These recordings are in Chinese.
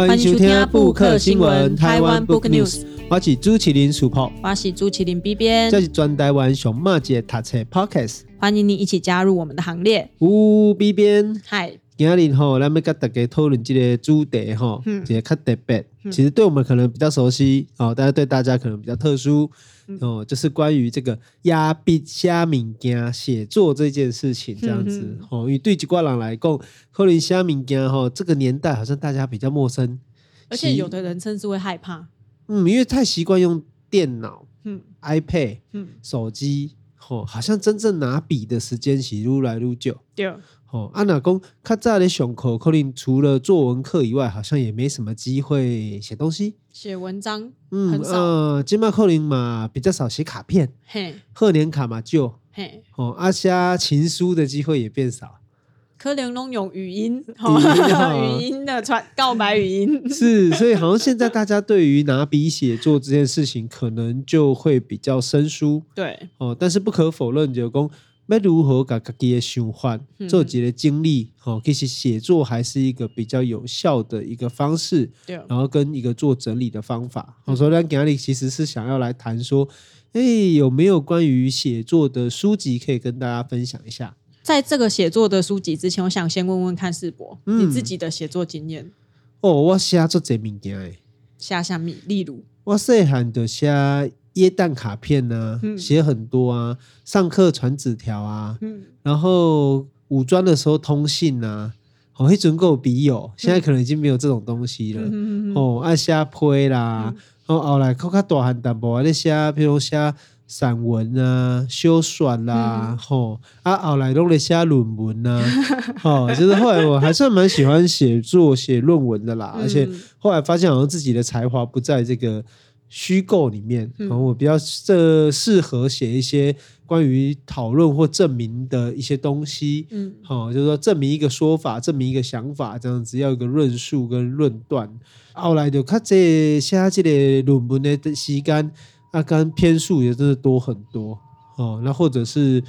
欢迎收听布克新闻台湾 Book News。我是朱麒麟 Super，我是朱麒麟 B 边，这是专台湾熊猫姐读册 Podcast。欢迎你一起加入我们的行列。呜，B 边，嗨。今日吼，咱们跟大家讨论这个主题吼，一个较特别。其实对我们可能比较熟悉哦，但是对大家可能比较特殊哦，就是关于这个压笔写物件写作这件事情这样子哦。因为对几挂人来讲，可能写物件哈，这个年代好像大家比较陌生，而且有的人甚至会害怕。嗯，因为太习惯用电脑、嗯，iPad、嗯，手机，哦，好像真正拿笔的时间是愈来愈久。对。哦，阿那公较早的上课，可能除了作文课以外，好像也没什么机会写东西、写文章。嗯，呃，今麦可能嘛比较少写卡片，嘿，贺年卡嘛就，嘿，哦，阿写情书的机会也变少，可能拢用语音，语音的传告白语音。是，所以好像现在大家对于拿笔写作这件事情，可能就会比较生疏。对，哦，但是不可否认，就讲。要如何把自己的想法做几个经历？哦，其实写作还是一个比较有效的一个方式。对，然后跟一个做整理的方法。我说，咱今天其实是想要来谈说，哎，有没有关于写作的书籍可以跟大家分享一下？在这个写作的书籍之前，我想先问问看世博，嗯、你自己的写作经验。哦，我写作这物件诶，写什么？例如，我细汉就写。耶诞卡片呢、啊，写很多啊，上课传纸条啊，然后武装的时候通信啊，好会准够笔友，现在可能已经没有这种东西了。哦，爱写批啦，然后后来考较大汉淡薄，咧写，比如写散文啊、修算啦，吼啊，后来弄了写论文啊，哦，就是后来我还算蛮喜欢写作、写论文的啦，而且后来发现好像自己的才华不在这个。虚构里面，然后我比较这适合写一些关于讨论或证明的一些东西，嗯，好，就是说证明一个说法，证明一个想法，这样子要一个论述跟论断。后来就看这写这个论文的时间啊，跟篇数也真的多很多哦。那或者是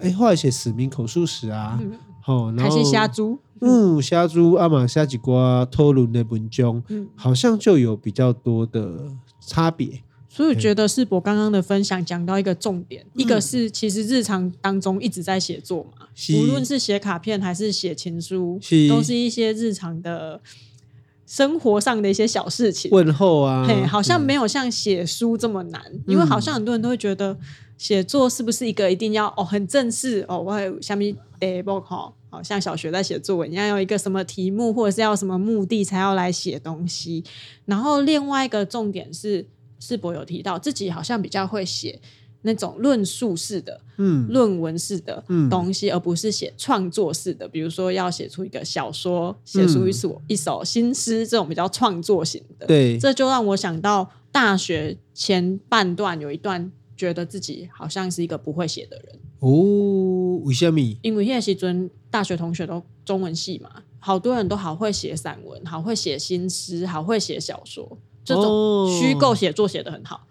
哎，后来写使命口述史啊，好，然后还是虾猪，嗯，虾猪阿玛虾几瓜讨论的文章，嗯，好像就有比较多的。差别，所以我觉得世博刚刚的分享讲到一个重点，嗯、一个是其实日常当中一直在写作嘛，是。无论是写卡片还是写情书，是。都是一些日常的生活上的一些小事情，问候啊，嘿，好像没有像写书这么难，嗯、因为好像很多人都会觉得写作是不是一个一定要哦很正式哦，我有下面诶不好，好像小学在写作文一样，要有一个什么题目或者是要什么目的才要来写东西。然后另外一个重点是，世博有提到自己好像比较会写那种论述式的、嗯，论文式的东西，嗯、而不是写创作式的。比如说要写出一个小说，写出一首一首新诗，这种比较创作型的。对，这就让我想到大学前半段有一段，觉得自己好像是一个不会写的人。哦，为什么？因为那时阵大学同学都中文系嘛。好多人都好会写散文，好会写新诗，好会写小说，这种虚构写作写得很好。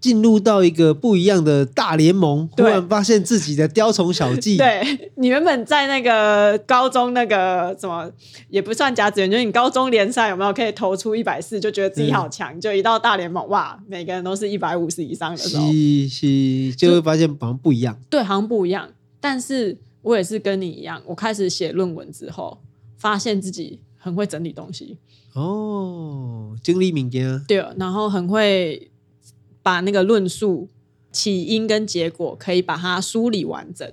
进入到一个不一样的大联盟，突然发现自己的雕虫小技。对，你原本在那个高中那个什么也不算甲子园，就是你高中联赛有没有可以投出一百四，就觉得自己好强。嗯、就一到大联盟，哇，每个人都是一百五十以上的时候，是是，就会发现好像不一样。对，好像不一样。但是我也是跟你一样，我开始写论文之后。发现自己很会整理东西哦，整理物件对，然后很会把那个论述起因跟结果可以把它梳理完整。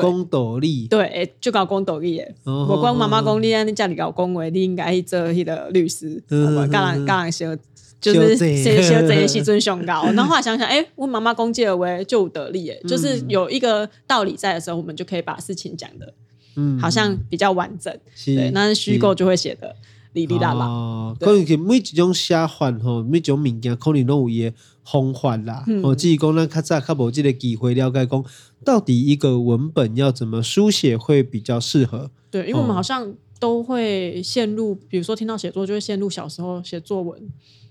公斗力对，就搞公斗力耶。我光妈妈讲你，你家里搞公维，你应该去做那个律师。我刚刚刚学，就是学学这些西尊雄高。然后后来想想，哎，我妈妈讲这个为就得力耶，就是有一个道理在的时候，我们就可以把事情讲的。嗯，好像比较完整，对，那虚构就会写的哩哩啦啦。哦，可能每一种写法吼，每一种物件可能都有伊个方法啦。哦，只是讲咱较早较无这个机会了解讲，到底一个文本要怎么书写会比较适合？对，因为我们好像都会陷入，比如说听到写作，就会陷入小时候写作文，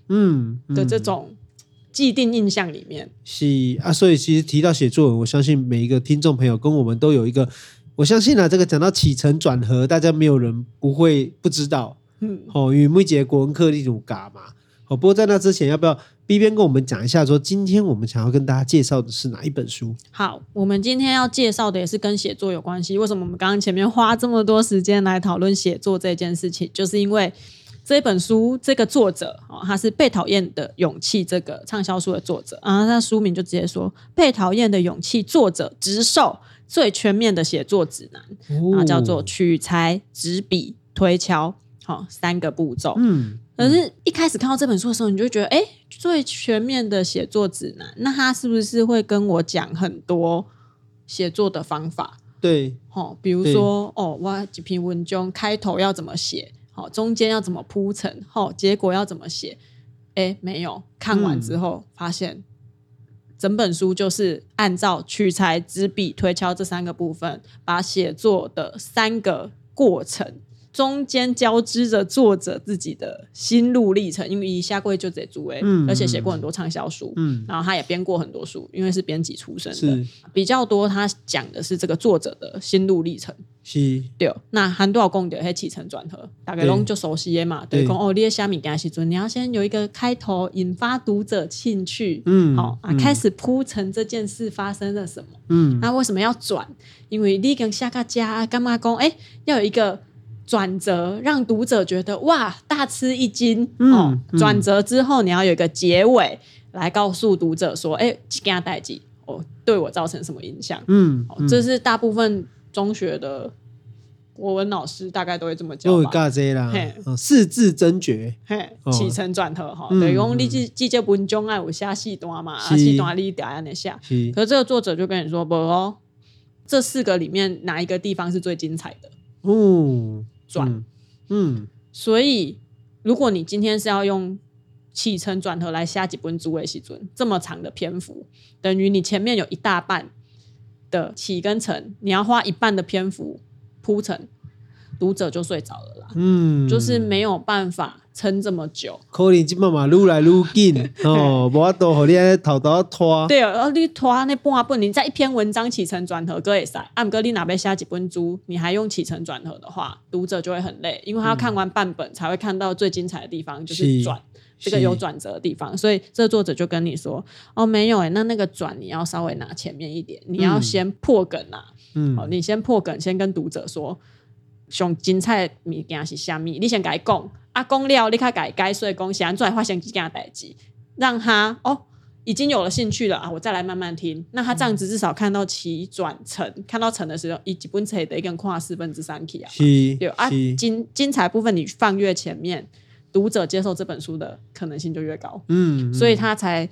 嗯的这种既定印象里面。是啊，所以其实提到写作文，我相信每一个听众朋友跟我们都有一个。我相信啊，这个讲到起承转合，大家没有人不会不知道嗯，哦，因为每节国文课例如嘎嘛。哦，不过在那之前，要不要 B 边跟我们讲一下，说今天我们想要跟大家介绍的是哪一本书？好，我们今天要介绍的也是跟写作有关系。为什么我们刚刚前面花这么多时间来讨论写作这件事情？就是因为这本书这个作者哦，他是《被讨厌的勇气》这个畅销书的作者啊，那书名就直接说《被讨厌的勇气》，作者直授最全面的写作指南啊，叫做取材、执笔、推敲，好三个步骤。嗯。可是，一开始看到这本书的时候，你就觉得，哎，最全面的写作指南，那他是不是会跟我讲很多写作的方法？对，哦，比如说，哦，我几篇文章开头要怎么写，好，中间要怎么铺陈，好，结果要怎么写？哎，没有，看完之后发现，整本书就是按照取材、执笔、推敲这三个部分，把写作的三个过程。中间交织着作者自己的心路历程，因为一下跪就这组诶，而且写过很多畅销书，嗯，然后他也编过很多书，因为是编辑出身的，是比较多。他讲的是这个作者的心路历程，是，对。那很多讲的是起承转合，大概拢就熟悉的嘛，对。讲哦，你的虾米给他写作，你要先有一个开头，引发读者兴趣，嗯，好啊，开始铺陈这件事发生了什么，嗯，那为什么要转？因为你跟下个家干嘛讲？哎，要有一个。转折让读者觉得哇，大吃一惊、嗯、哦！转折之后，你要有一个结尾来告诉读者说：“哎、嗯，给他代记哦，对我造成什么影响？”嗯，哦、这是大部分中学的国文老师大概都会这么教吧？嘿，四字真诀，嘿，起承转合哈。对，用你记记这文章爱有下细段嘛，四段你点按那下。可是这个作者就跟你说不哦，这四个里面哪一个地方是最精彩的？哦。转，嗯，所以如果你今天是要用起承转合来下几本书的时阵，这么长的篇幅，等于你前面有一大半的起跟承，你要花一半的篇幅铺成，读者就睡着了啦。嗯，就是没有办法。撑这么久，可能这慢慢愈来愈紧 哦，无法度和你头头拖。对啊，你拖那半本，你在一篇文章起承转合可以塞，按哥你哪边写几本书，你还用起承转合的话，读者就会很累，因为他要看完半本才会看到最精彩的地方，就是转这个有转折的地方。所以这作者就跟你说，哦，没有哎，那那个转你要稍微拿前面一点，你要先破梗啊，嗯，好，你先破梗，先跟读者说，上精彩的物件是虾米，你先甲伊讲。啊，公了你看改改所以讲写完出来发生几件代志，让他哦已经有了兴趣了啊，我再来慢慢听。那他这样子至少看到起转成，看到成的时候，一基本册的一个跨四分之三 K 啊，对啊，精精彩部分你放越前面，读者接受这本书的可能性就越高。嗯，嗯，所以他才。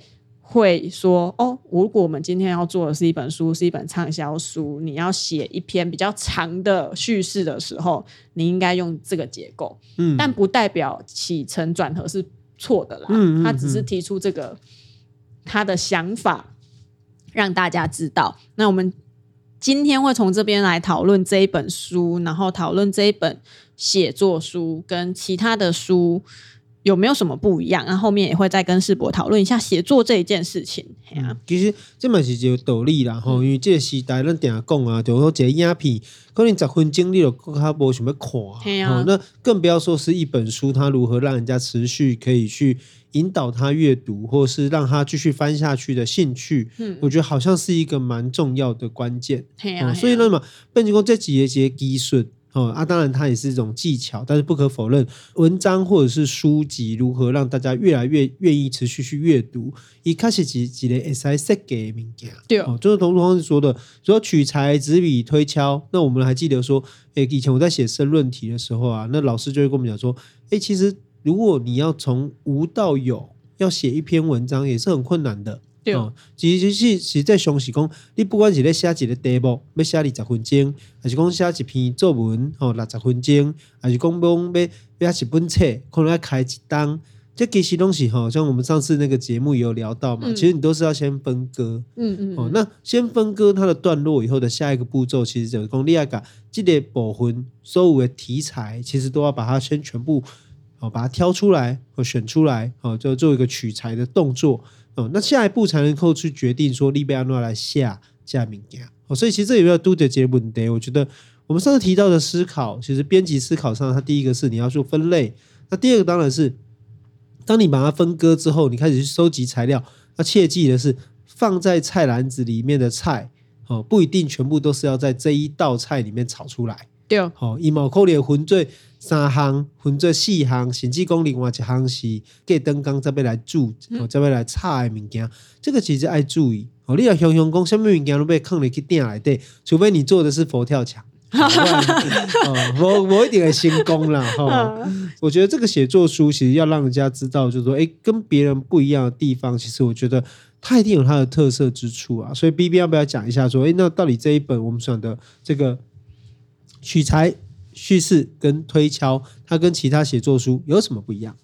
会说哦，如果我们今天要做的是一本书，是一本畅销书，你要写一篇比较长的叙事的时候，你应该用这个结构。嗯，但不代表起承转合是错的啦。嗯，他只是提出这个他的想法，让大家知道。那我们今天会从这边来讨论这一本书，然后讨论这一本写作书跟其他的书。有没有什么不一样？然后后面也会再跟世博讨论一下写作这一件事情。嗯、其实这嘛是一个道理啦，吼、嗯，因为这个时代咱定讲啊，就说这个影片，可能十分钟你就较无想要看，啊、那更不要说是一本书，它如何让人家持续可以去引导他阅读，或是让他继续翻下去的兴趣。嗯，我觉得好像是一个蛮重要的关键。嗯、所以那么，变成讲这几个些技术。哦啊，当然它也是一种技巧，但是不可否认，文章或者是书籍如何让大家越来越愿意持续去阅读，一开始几几类 S I 设计的物件，对哦，就是同同学说的，说取材、执笔、推敲。那我们还记得说，诶，以前我在写申论题的时候啊，那老师就会跟我们讲说，诶，其实如果你要从无到有，要写一篇文章也是很困难的。对。哦，其实是实在上是讲，你不管是咧写一个题目，要写二十分钟，还是讲写一篇作文，吼六十分钟，还是讲讲要写一本册，可能要开一档，这其实东西哈，像我们上次那个节目也有聊到嘛，嗯、其实你都是要先分割，嗯嗯，哦，那先分割它的段落以后的下一个步骤，其实就是讲你要把这个部分所有的题材，其实都要把它先全部，哦，把它挑出来哦选出来，哦，就做一个取材的动作。哦，那下一步才能够去决定说利贝安诺来下下名家哦，所以其实这有没有都得结问题？我觉得我们上次提到的思考，其实编辑思考上，它第一个是你要做分类，那第二个当然是，当你把它分割之后，你开始去收集材料，那切记的是放在菜篮子里面的菜，哦，不一定全部都是要在这一道菜里面炒出来。对，好，一毛扣连混做三行，分做四行，甚至讲另外一行是给灯缸这边来煮，哦，这边来炒的物件，这个其实爱注意。哦，你要想想讲，什么物件都被坑入去店来对，除非你做的是佛跳墙。哦，我我一定会成功啦。哈。我觉得这个写作书其实要让人家知道，就是说，哎，跟别人不一样的地方，其实我觉得它一定有它的特色之处啊。所以 B B 要不要讲一下，说，哎，那到底这一本我们选的这个？取材、叙事跟推敲，它跟其他写作书有什么不一样？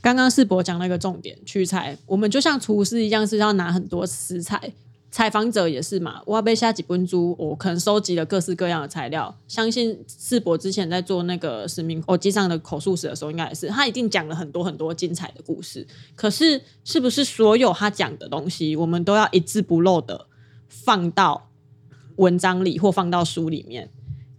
刚刚世博讲那个重点，取材，我们就像厨师一样，是要拿很多食材。采访者也是嘛，我要被下几本书，我可能收集了各式各样的材料。相信世博之前在做那个使命口记上的口述史的时候，应该也是他一定讲了很多很多精彩的故事。可是，是不是所有他讲的东西，我们都要一字不漏的放到文章里或放到书里面？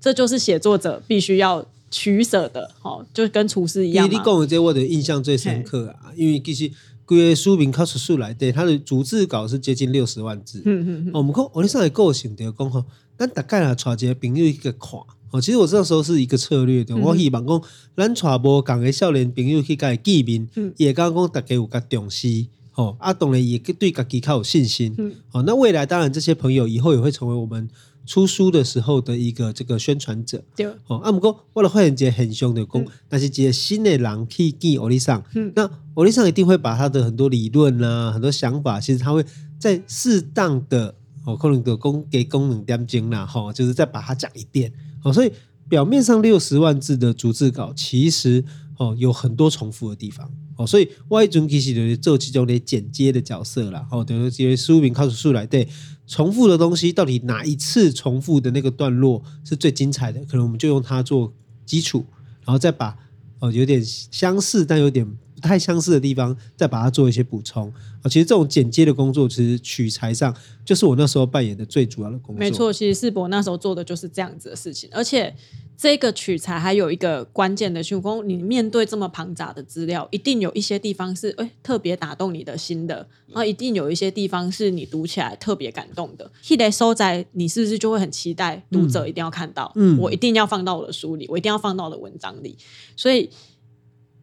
这就是写作者必须要取舍的，哈，就跟厨师一样。你讲的这我的印象最深刻啊，因为其实规个书名靠出书来，对，它的逐字稿是接近六十万字。嗯嗯嗯。我们讲我那上来构想的讲哈，但大概啊，传一个朋友一个看。哦，其实我这时候是一个策略的，嗯、我希望讲咱传播讲的少年朋友去改记名，也刚刚讲大家有个重视，哦，啊，当然也对自己较有信心。嗯。好，那未来当然这些朋友以后也会成为我们。出书的时候的一个这个宣传者，对，哦，啊，不过我的会员节很凶的讲，嗯、但是一个新的人去记欧丽桑，嗯，那欧丽桑一定会把他的很多理论啊，很多想法，其实他会在适当的哦，可能的功给功能点睛啦，哈，就是再把它讲一遍，哦，所以表面上六十万字的逐字稿，其实哦有很多重复的地方。哦，所以外中其实就是做其中的剪接的角色啦。哦，等于这些书名靠出来，对重复的东西，到底哪一次重复的那个段落是最精彩的？可能我们就用它做基础，然后再把呃有点相似但有点不太相似的地方，再把它做一些补充。啊，其实这种剪接的工作，其实取材上就是我那时候扮演的最主要的工作。没错，其实世博那时候做的就是这样子的事情，而且。这个取材还有一个关键的情况，你面对这么庞杂的资料，一定有一些地方是哎特别打动你的心的，然后一定有一些地方是你读起来特别感动的。一来收在你是不是就会很期待读者一定要看到？嗯，我一定要放到我的书里，我一定要放到我的文章里。所以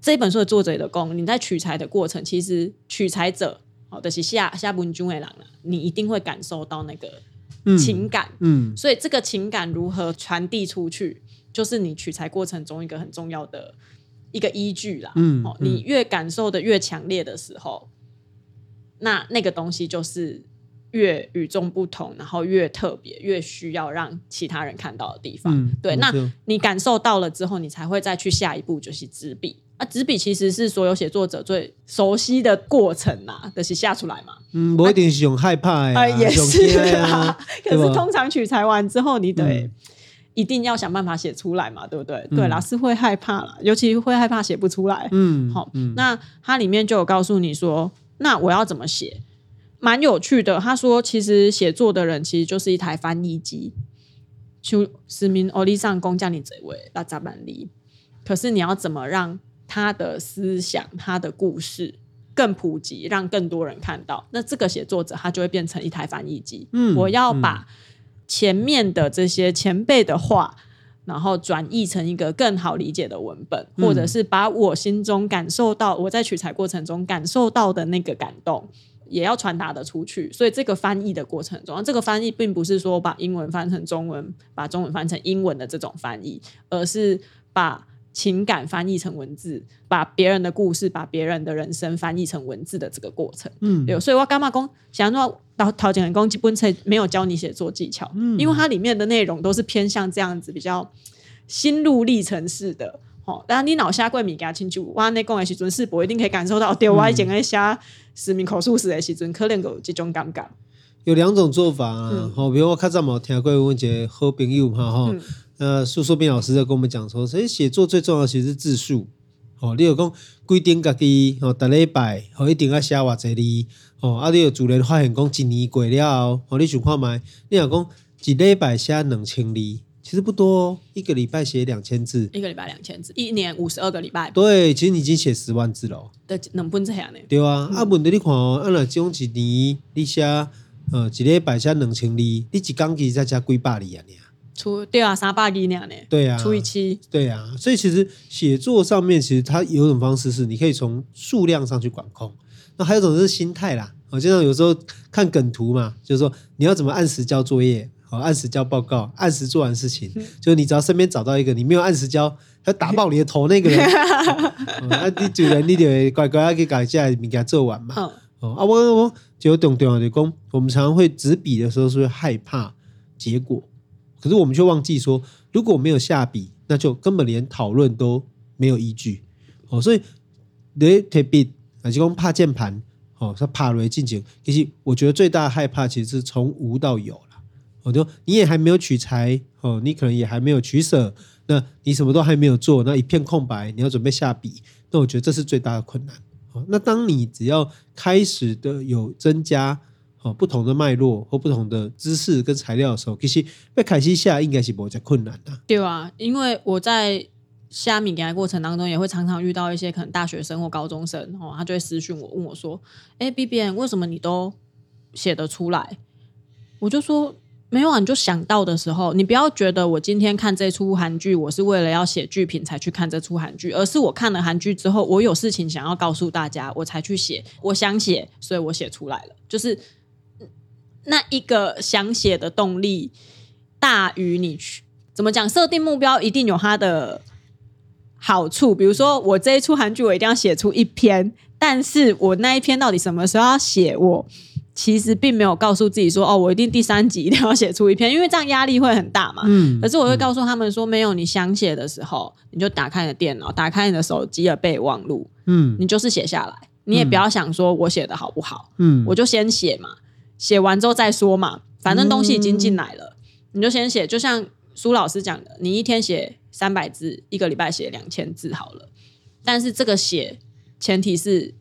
这本书的作者的功，你在取材的过程，其实取材者好的是下下文君为郎了，你一定会感受到那个情感。嗯，嗯，所以这个情感如何传递出去？就是你取材过程中一个很重要的一个依据啦。嗯，哦，你越感受的越强烈的时候，那那个东西就是越与众不同，然后越特别，越需要让其他人看到的地方。嗯，对，那你感受到了之后，你才会再去下一步，就是执笔。啊，纸笔其实是所有写作者最熟悉的过程呐，就是写出来嘛。嗯，我一定是用害怕呀，也是啊。可是通常取材完之后，你得。一定要想办法写出来嘛，对不对？嗯、对，老师会害怕啦，尤其会害怕写不出来。嗯，好，嗯、那它里面就有告诉你说，那我要怎么写？蛮有趣的。他说，其实写作的人其实就是一台翻译机，就使命欧力上工匠你这位那咋办哩？可是你要怎么让他的思想、他的故事更普及，让更多人看到？那这个写作者他就会变成一台翻译机。嗯，我要把。前面的这些前辈的话，然后转译成一个更好理解的文本，嗯、或者是把我心中感受到我在取材过程中感受到的那个感动，也要传达的出去。所以这个翻译的过程中，这个翻译并不是说把英文翻成中文，把中文翻成英文的这种翻译，而是把。情感翻译成文字，把别人的故事、把别人的人生翻译成文字的这个过程，嗯，对，所以我干嘛讲，想说陶陶景公基本上没有教你写作技巧，嗯，因为它里面的内容都是偏向这样子比较心路历程式的，哦，当然你脑下过敏给他清楚，哇，那讲的时阵是不一定可以感受到，对我以前在写实名口述史的时阵，可能有这种感觉。有两种做法啊，好、嗯，比如我较早冇听过问一个好朋友哈，哈、嗯。呃，苏硕斌老师在跟我们讲说，所以写作最重要的其实是字数。哦，你有讲规定家己哦，逐礼拜哦一定要写偌济字哦，啊，你有主人发现讲一年过了哦，你想看觅，你若讲一礼拜写两千字，其其实不多哦，一个礼拜写两千字，一个礼拜两千字，一年五十二个礼拜。对，其实你已经写十万字了。对，能不这样呢？对啊，嗯、啊，问题你看哦，按了这种一年你写呃一个礼拜写两千字，你一工其实才写几百字啊？除对啊，三百字呢？对啊，除以七。对啊，所以其实写作上面其实它有一种方式是你可以从数量上去管控，那还有一种是心态啦。我经常有时候看梗图嘛，就是说你要怎么按时交作业。哦，按时交报告，按时做完事情，嗯、就是你只要身边找到一个你没有按时交，他打爆你的头那个人，啊、你主人你得乖乖要去改下来，你给他做完嘛。哦，哦啊，我我就懂懂的讲，我们常常会执笔的时候是会害怕结果，可是我们却忘记说，如果没有下笔，那就根本连讨论都没有依据。哦，所以你提笔啊，就讲怕键盘，哦，他怕雷进行。其实我觉得最大的害怕其实是从无到有了。我就你也还没有取材哦，你可能也还没有取舍，那你什么都还没有做，那一片空白，你要准备下笔，那我觉得这是最大的困难。哦，那当你只要开始的有增加哦不同的脉络或不同的知识跟材料的时候，其实被凯西下应该是不会再困难的。对啊，因为我在虾米给的过程当中，也会常常遇到一些可能大学生或高中生哦，他就会私讯我问我说：“哎，BBM 为什么你都写得出来？”我就说。没有啊，你就想到的时候，你不要觉得我今天看这出韩剧，我是为了要写剧评才去看这出韩剧，而是我看了韩剧之后，我有事情想要告诉大家，我才去写。我想写，所以我写出来了。就是那一个想写的动力大于你去怎么讲，设定目标一定有它的好处。比如说，我这一出韩剧，我一定要写出一篇，但是我那一篇到底什么时候要写我？其实并没有告诉自己说哦，我一定第三集一定要写出一篇，因为这样压力会很大嘛。嗯。可是我会告诉他们说，没有，你想写的时候，你就打开你的电脑，打开你的手机的备忘录，嗯，你就是写下来，你也不要想说我写的好不好，嗯，我就先写嘛，写完之后再说嘛，反正东西已经进来了，嗯，你就先写。就像苏老师讲的，你一天写三百字，一个礼拜写两千字好了。但是这个写前提是。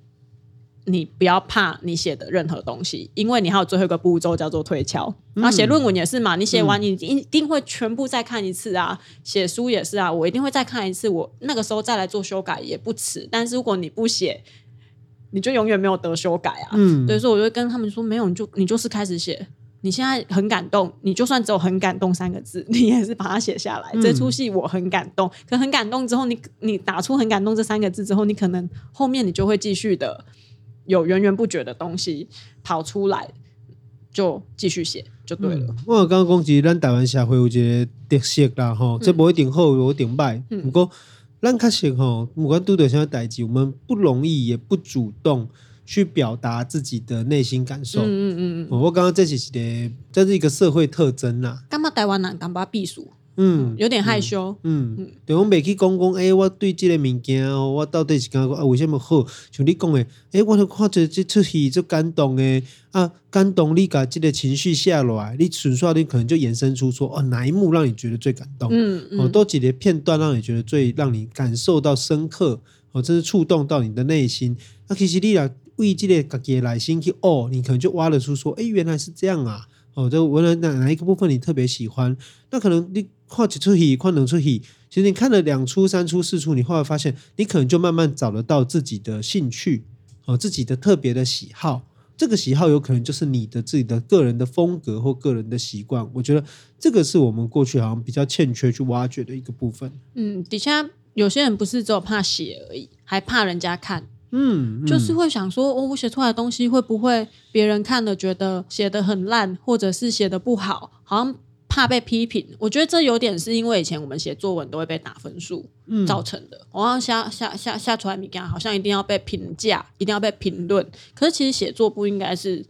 你不要怕你写的任何东西，因为你还有最后一个步骤叫做推敲。然后写论文也是嘛，你写完你一定会全部再看一次啊。写书也是啊，我一定会再看一次，我那个时候再来做修改也不迟。但是如果你不写，你就永远没有得修改啊。嗯，所以说我就跟他们说，没有，你就你就是开始写。你现在很感动，你就算只有很感动三个字，你也是把它写下来。嗯、这出戏我很感动，可很感动之后，你你打出很感动这三个字之后，你可能后面你就会继续的。有源源不绝的东西跑出来，就继续写就对了。嗯、我刚刚讲，其实咱台湾社会有一个特色啦，吼、嗯，这不一定好，有一定坏。不过，咱确实吼，不管拄着什么代志，我们不容易，也不主动去表达自己的内心感受。嗯嗯嗯。我刚刚这是一个，这是一个社会特征啦。干嘛台湾人干嘛避暑？嗯，有点害羞。嗯嗯，对我每去讲讲，哎、欸，我对这个物件哦，我到底是感觉啊，为什么好？像你讲的，哎、欸，我看着这出戏就感动诶，啊，感动你把这个情绪下来，你纯粹你可能就衍生出说，哦，哪一幕让你觉得最感动？嗯嗯，哦，多几个片段让你觉得最让你感受到深刻，哦，真是触动到你的内心。那、啊、其实你俩为这个自己的内心去哦，你可能就挖得出说，哎、欸，原来是这样啊。哦，这原来哪哪一个部分你特别喜欢？那可能你看几出戏，看两出戏，其实你看了两出、三出、四出，你后来发现，你可能就慢慢找得到自己的兴趣，哦，自己的特别的喜好。这个喜好有可能就是你的自己的个人的风格或个人的习惯。我觉得这个是我们过去好像比较欠缺去挖掘的一个部分。嗯，底下有些人不是只有怕写而已，还怕人家看。嗯，就是会想说，哦，我写出来的东西会不会别人看了觉得写的很烂，或者是写的不好，好像怕被批评。我觉得这有点是因为以前我们写作文都会被打分数造成的。我像下下下下出来，你看好像一定要被评价，一定要被评论。可是其实写作不应该是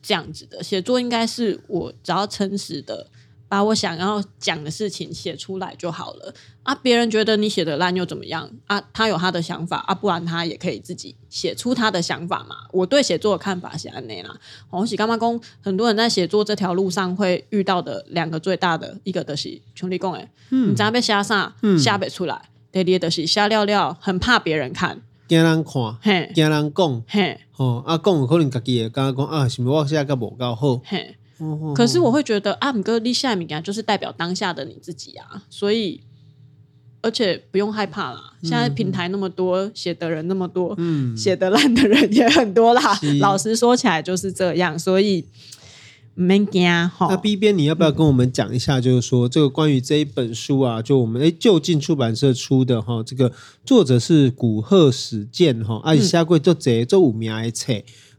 这样子的，写作应该是我只要诚实的。把我想要讲的事情写出来就好了啊！别人觉得你写的烂又怎么样啊？他有他的想法啊，不然他也可以自己写出他的想法嘛。我对写作的看法是安内啦。我喜干嘛讲？很多人在写作这条路上会遇到的两个最大的一个的是兄弟讲诶，嗯，你怎样被写啥，写不出来。第二的是写了了，很怕别人看，惊人看，嘿，惊人讲，嘿，哦，啊讲可能自己会感觉讲啊，是不是我写个无够好，可是我会觉得啊，姆哥立下米啊，就是代表当下的你自己啊，所以而且不用害怕啦。现在平台那么多，写、嗯、的人那么多，嗯，写的烂的人也很多啦。老实说起来就是这样，所以没惊哈。那 B 边你要不要跟我们讲一下？就是说这个关于这一本书啊，就我们哎就近出版社出的哈，这个作者是古贺史健哈，而且下柜做这做五名的册。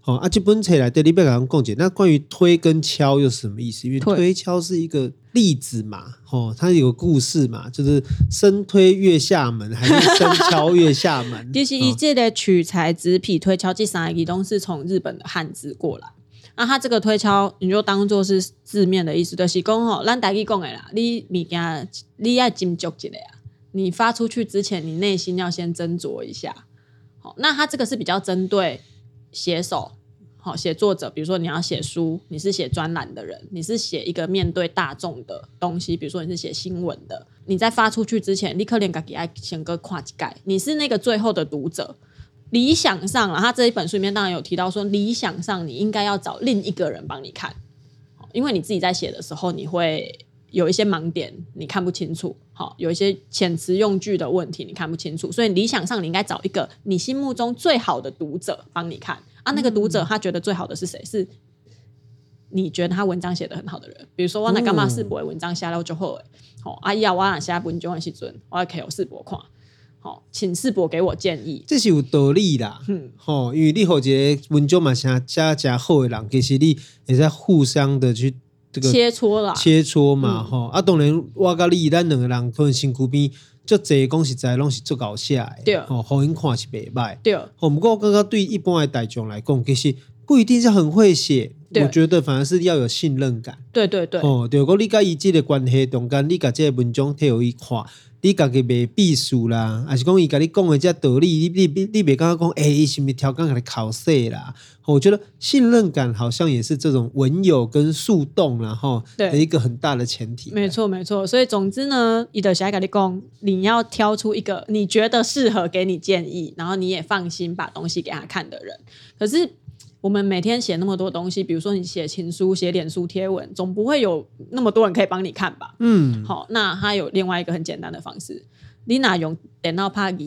好啊，这本册来对你不要讲共解。那关于推跟敲又是什么意思？因为推敲是一个例子嘛，哦，它有个故事嘛，就是生推月下门还是生敲月下门？其实一这的取材纸皮推敲这三个都是从日本的汉字过来。那它这个推敲，你就当做是字面的意思，就是讲吼，咱大家讲的啦，你物件你要斟酌一下啊，你发出去之前，你内心要先斟酌一下。好，那它这个是比较针对。写手，好写作者，比如说你要写书，你是写专栏的人，你是写一个面对大众的东西，比如说你是写新闻的，你在发出去之前，立刻连个给爱先个跨几盖，你是那个最后的读者。理想上啊，他这一本书里面当然有提到说，理想上你应该要找另一个人帮你看，因为你自己在写的时候，你会有一些盲点，你看不清楚，好，有一些遣词用句的问题，你看不清楚，所以理想上你应该找一个你心目中最好的读者帮你看啊。那个读者他觉得最好的是谁？是你觉得他文章写的很好的人，比如说我那干嘛世博文章写了就好，好，阿姨啊，我那写文章的时阵，我要给世博看，好，请世博给我建议，这是有道理啦，嗯，好，因为你好一个文章嘛，写加加好的人，其实你也在互相的去。这个切磋啦，切磋嘛，吼、嗯！啊，当然，我甲你咱两个人可能身躯边，就这讲实在，拢是足搞笑的，对，哦，好人看是袂歹，对。哦，不过我感觉对一般的大众来讲，其实不一定是很会写，我觉得反而是要有信任感，对对对。哦，对，如果你甲伊这个关系中间，你甲这个文章贴互伊看。你家己袂避数啦，还是讲伊甲你讲的这道理，你你你你别刚刚讲，哎、欸，是咪调侃给你考试啦？我觉得信任感好像也是这种文友跟树洞，然后的一个很大的前提。没错没错，所以总之呢，伊的想甲你讲，你要挑出一个你觉得适合给你建议，然后你也放心把东西给他看的人。可是。我们每天写那么多东西，比如说你写情书、写脸书贴文，总不会有那么多人可以帮你看吧？嗯，好，那它有另外一个很简单的方式，你拿用电脑拍字，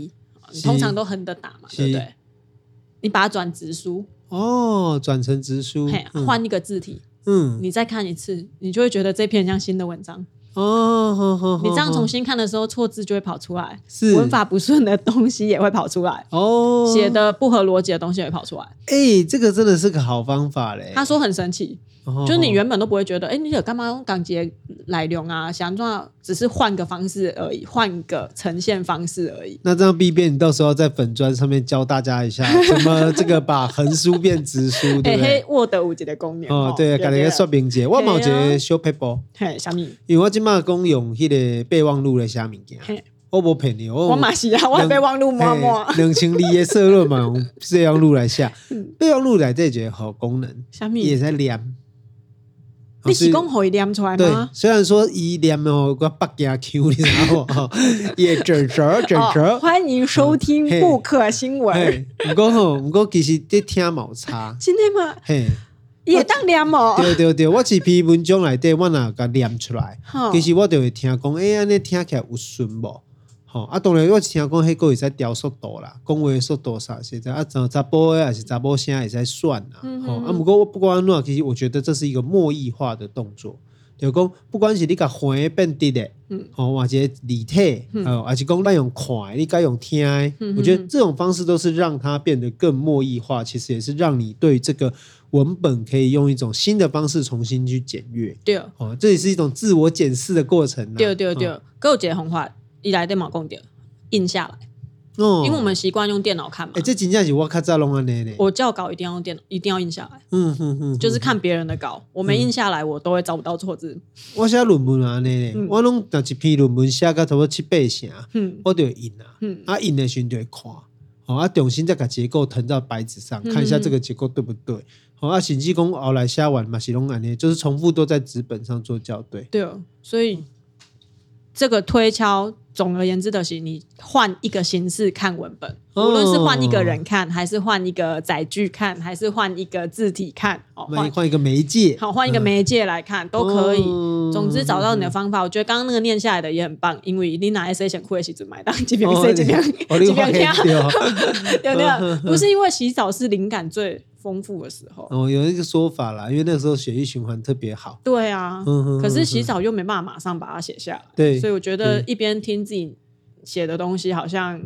你通常都横着打嘛，对不对？你把它转直书，哦，转成直书，嘿，换一个字体，嗯，你再看一次，你就会觉得这篇像新的文章。哦，你这样重新看的时候，错字就会跑出来，是文法不顺的东西也会跑出来，哦，写的不合逻辑的东西也会跑出来。哎、欸，这个真的是个好方法嘞。他说很神奇。就是你原本都不会觉得，哎、欸，你有干嘛用港姐来用啊？想说只是换个方式而已，换个呈现方式而已。那这样 B 变，你到时候在粉砖上面教大家一下，怎么这个把横书变直书，对不对？Word 五级的功能哦，对，改了一个说明节，我冇一个小撇步，嘿，虾米？因为我今嘛讲用迄个备忘录来写物件，我不骗你，我我嘛是啊，我备忘录摸摸，两千里的色论嘛，用备忘录来写，备忘录来这一个好功能，虾米？也在念。你是讲可以念出来吗？对，虽然说一念哦，个八加 Q，你知道不？也准准准准。欢迎收听布克新闻。不过吼，不过其实这听冇差。真的吗？嘿，也当念哦。对对对，我是篇文章来对，我哪个念出来？其实我就会听讲，哎，安尼听起来有顺不？哦，啊，当然我是听讲，迄个会使调速度啦，讲话速度啥，现在啊，查查甫诶，还是查某声，也在算啦。嗯、哦，啊，毋过我不管怎，其实我觉得这是一个墨异化的动作。就讲，不管是你甲横变直的，嗯，哦，或者立体，哦，还是讲咱用看，你该用听，嗯、我觉得这种方式都是让它变得更墨异化。其实也是让你对这个文本可以用一种新的方式重新去检阅。对，哦，这也是一种自我检视的过程。对对对，各有结红话。一来电脑供点印下来，哦，因为我们习惯用电脑看嘛。哎，这真正是我较早弄安尼咧。我校稿一定要用电脑，一定要印下来。嗯哼哼，就是看别人的稿，我没印下来，我都会找不到错字。我写论文安尼咧，我拢拿一篇论文写个差不多七八成，嗯，我就印啊，嗯，啊印的时候就会看，好啊，重新再把结构腾到白纸上，看一下这个结构对不对，好啊，甚至讲后来写完嘛是拢安尼，就是重复都在纸本上做校对。对哦，所以。这个推敲。总而言之的是，你换一个形式看文本，无论是换一个人看，还是换一个载具看，还是换一个字体看，哦，换换一个媒介，好，换一个媒介来看、嗯、都可以。总之找到你的方法，我觉得刚刚那个念下来的也很棒，因为你哪一些想哭的时候买单，这边这边这边听，有没有？不是因为洗澡是灵感最。丰富的时候哦，有一个说法啦，因为那个时候血液循环特别好。对啊，可是洗澡又没办法马上把它写下来。对，所以我觉得一边听自己写的东西，好像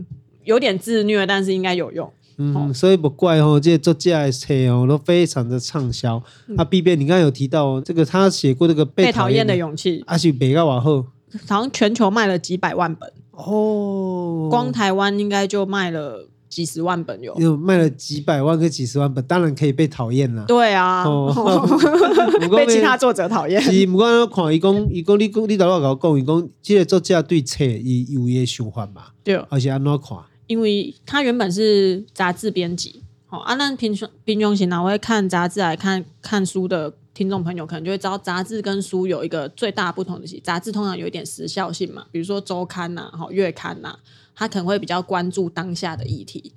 有点自虐，但是应该有用。嗯，所以不怪哦，这些作家的册哦都非常的畅销。啊，B B，你刚刚有提到这个，他写过这个被讨厌的勇气，而且别个往后，好像全球卖了几百万本哦，光台湾应该就卖了。几十万本有，有卖了几百万个几十万本，当然可以被讨厌了。对啊，哦、被其他作者讨厌。是，不过看伊讲，伊讲你讲，你头先跟我讲，伊讲，这个作家对册伊有伊的想法嘛？对，而且安怎看？因为他原本是杂志编辑，好啊，那平常平常型哪会看杂志来看看书的听众朋友，可能就会知道杂志跟书有一个最大不同的是，杂志通常有一点时效性嘛，比如说周刊呐、啊，好月刊呐、啊。他可能会比较关注当下的议题，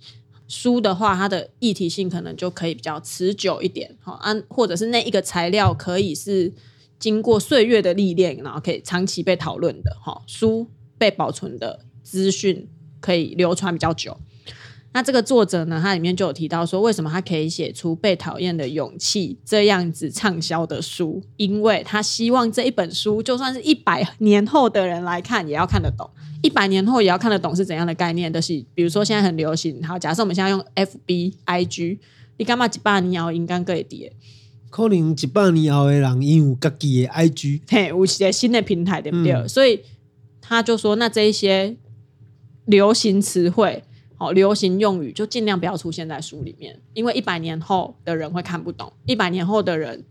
书的话，它的议题性可能就可以比较持久一点，好，安或者是那一个材料可以是经过岁月的历练，然后可以长期被讨论的，哈，书被保存的资讯可以流传比较久。那这个作者呢，他里面就有提到说，为什么他可以写出《被讨厌的勇气》这样子畅销的书，因为他希望这一本书，就算是一百年后的人来看，也要看得懂。一百年后也要看得懂是怎样的概念，就是比如说现在很流行，好，假设我们现在用 FB、IG，你干嘛一百年后应该可以跌？可能一百年后的人因有自己的 IG，嘿，有一些新的平台对不对？嗯、所以他就说，那这一些流行词汇、好流行用语，就尽量不要出现在书里面，因为一百年后的人会看不懂，一百年后的人。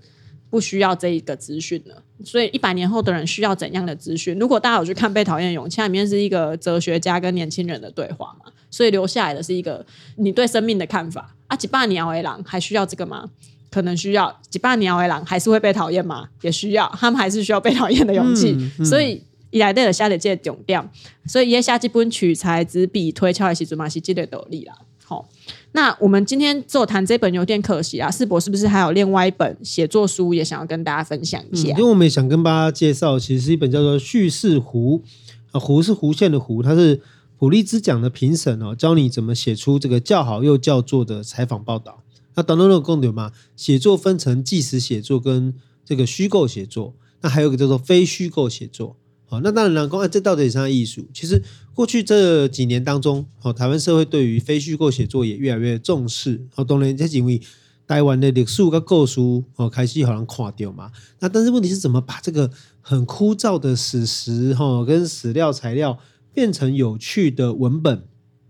不需要这一个资讯了，所以一百年后的人需要怎样的资讯？如果大家有去看《被讨厌的勇气》，里面是一个哲学家跟年轻人的对话嘛，所以留下来的是一个你对生命的看法。啊，几百年为狼还需要这个吗？可能需要。几百年为狼还是会被讨厌吗？也需要。他们还是需要被讨厌的勇气。嗯嗯、所以以来的下的这个重点，所以也下这本取材执笔推敲的时阵嘛，是积累斗力啦。好。那我们今天做谈这本有点可惜啊，世博是不是还有另外一本写作书也想要跟大家分享一下？嗯、因为我们也想跟大家介绍，其实是一本叫做《叙事弧》，啊，弧是弧线的弧，它是普利兹奖的评审哦，教你怎么写出这个叫好又叫座的采访报道。那当中有共点嘛？写作分成纪实写作跟这个虚构写作，那还有一个叫做非虚构写作。好，那当然了，公这到底是啥艺术？其实过去这几年当中，哦，台湾社会对于非虚构写作也越来越重视。好，当然这是因为台湾的历史跟故事哦开始好像垮掉嘛。那但是问题是怎么把这个很枯燥的史实哈跟史料材料变成有趣的文本？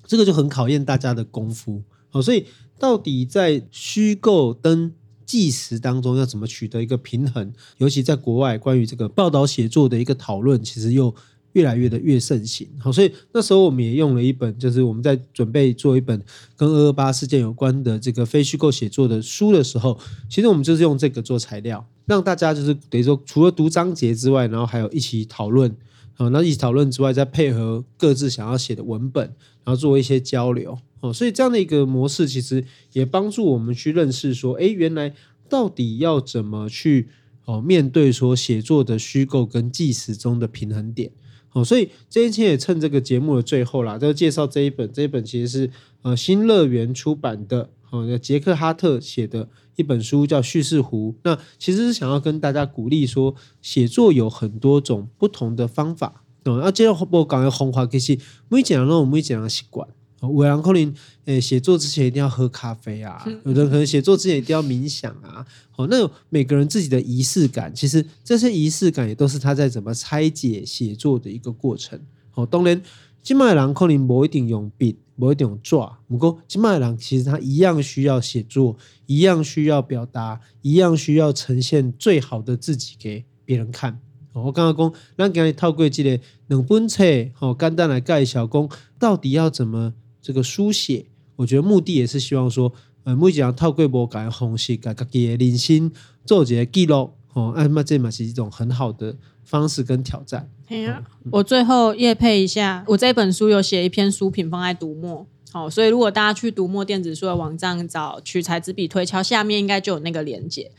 这个就很考验大家的功夫。好，所以到底在虚构跟纪实当中要怎么取得一个平衡？尤其在国外，关于这个报道写作的一个讨论，其实又越来越的越盛行。好，所以那时候我们也用了一本，就是我们在准备做一本跟二二八事件有关的这个非虚构写作的书的时候，其实我们就是用这个做材料，让大家就是等于说，除了读章节之外，然后还有一起讨论。好，那一起讨论之外，再配合各自想要写的文本，然后做一些交流。哦，所以这样的一个模式，其实也帮助我们去认识说，诶，原来到底要怎么去哦面对说写作的虚构跟纪实中的平衡点。哦，所以这一期也趁这个节目的最后啦，就介绍这一本，这一本其实是呃新乐园出版的，哦，杰克哈特写的一本书，叫《叙事湖》。那其实是想要跟大家鼓励说，写作有很多种不同的方法。哦，那接着我讲的方法，其实每一个人都有每一个人的习惯。有人可能诶，写作之前一定要喝咖啡啊，有的人可能写作之前一定要冥想啊。好，那有每个人自己的仪式感，其实这些仪式感也都是他在怎么拆解写作的一个过程。好，当然，金麦郎可能不一定用笔，不一定用抓，不过金麦郎其实他一样需要写作，一样需要表达，一样需要呈现最好的自己给别人看。我刚刚讲，咱今日透过这个两本册，好简单来介绍，讲到底要怎么。这个书写，我觉得目的也是希望说，呃，每一个人透过无同的方式，把自己的人生做一个记录，哦，那么这嘛是一种很好的方式跟挑战。哎呀，我最后业配一下，我这本书有写一篇书评放在读墨，好，所以如果大家去读墨电子书的网站找取材执笔推敲，下面应该就有那个连结。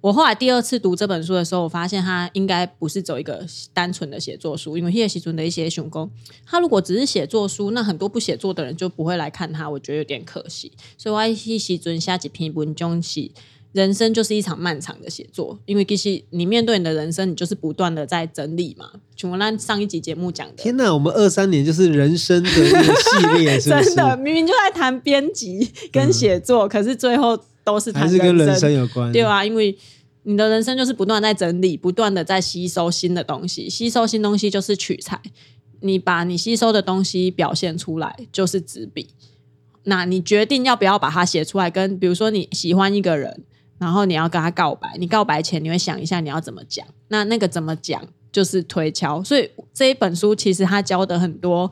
我后来第二次读这本书的时候，我发现他应该不是走一个单纯的写作书，因为叶锡存的一些熊工，他如果只是写作书，那很多不写作的人就不会来看他，我觉得有点可惜。所以我叶锡存下几篇文章是人生就是一场漫长的写作，因为其实你面对你的人生，你就是不断的在整理嘛。就我那上一集节目讲的，天哪，我们二三年就是人生的一个系列是是，真的明明就在谈编辑跟写作，嗯，可是最后。都是还是跟人生有关，对啊，因为你的人生就是不断在整理，不断的在吸收新的东西，吸收新东西就是取材。你把你吸收的东西表现出来，就是纸笔。那你决定要不要把它写出来？跟比如说你喜欢一个人，然后你要跟他告白，你告白前你会想一下你要怎么讲。那那个怎么讲就是推敲。所以这一本书其实他教的很多。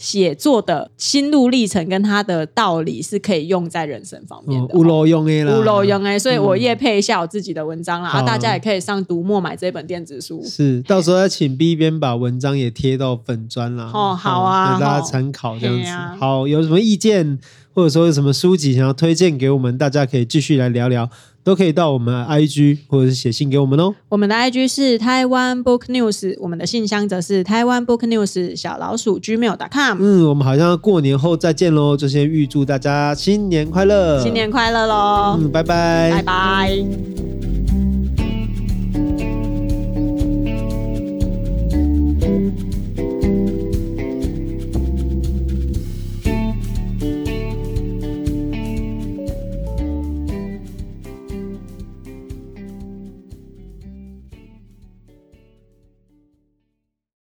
写作的心路历程跟他的道理是可以用在人生方面的，有路用的啦，无路用的，所以我也配一下我自己的文章啦，大家也可以上读墨买这本电子书，是，到时候要请 B 编把文章也贴到粉专啦，哦，好啊，给大家参考这样子，好，有什么意见或者说有什么书籍想要推荐给我们，大家可以继续来聊聊。都可以到我们的 IG 或者是写信给我们哦。我们的 IG 是台湾 Book News，我们的信箱则是台湾 Book News 小老鼠 Gmail.com。嗯，我们好像过年后再见喽，就先预祝大家新年快乐，新年快乐喽。嗯，拜拜，拜拜。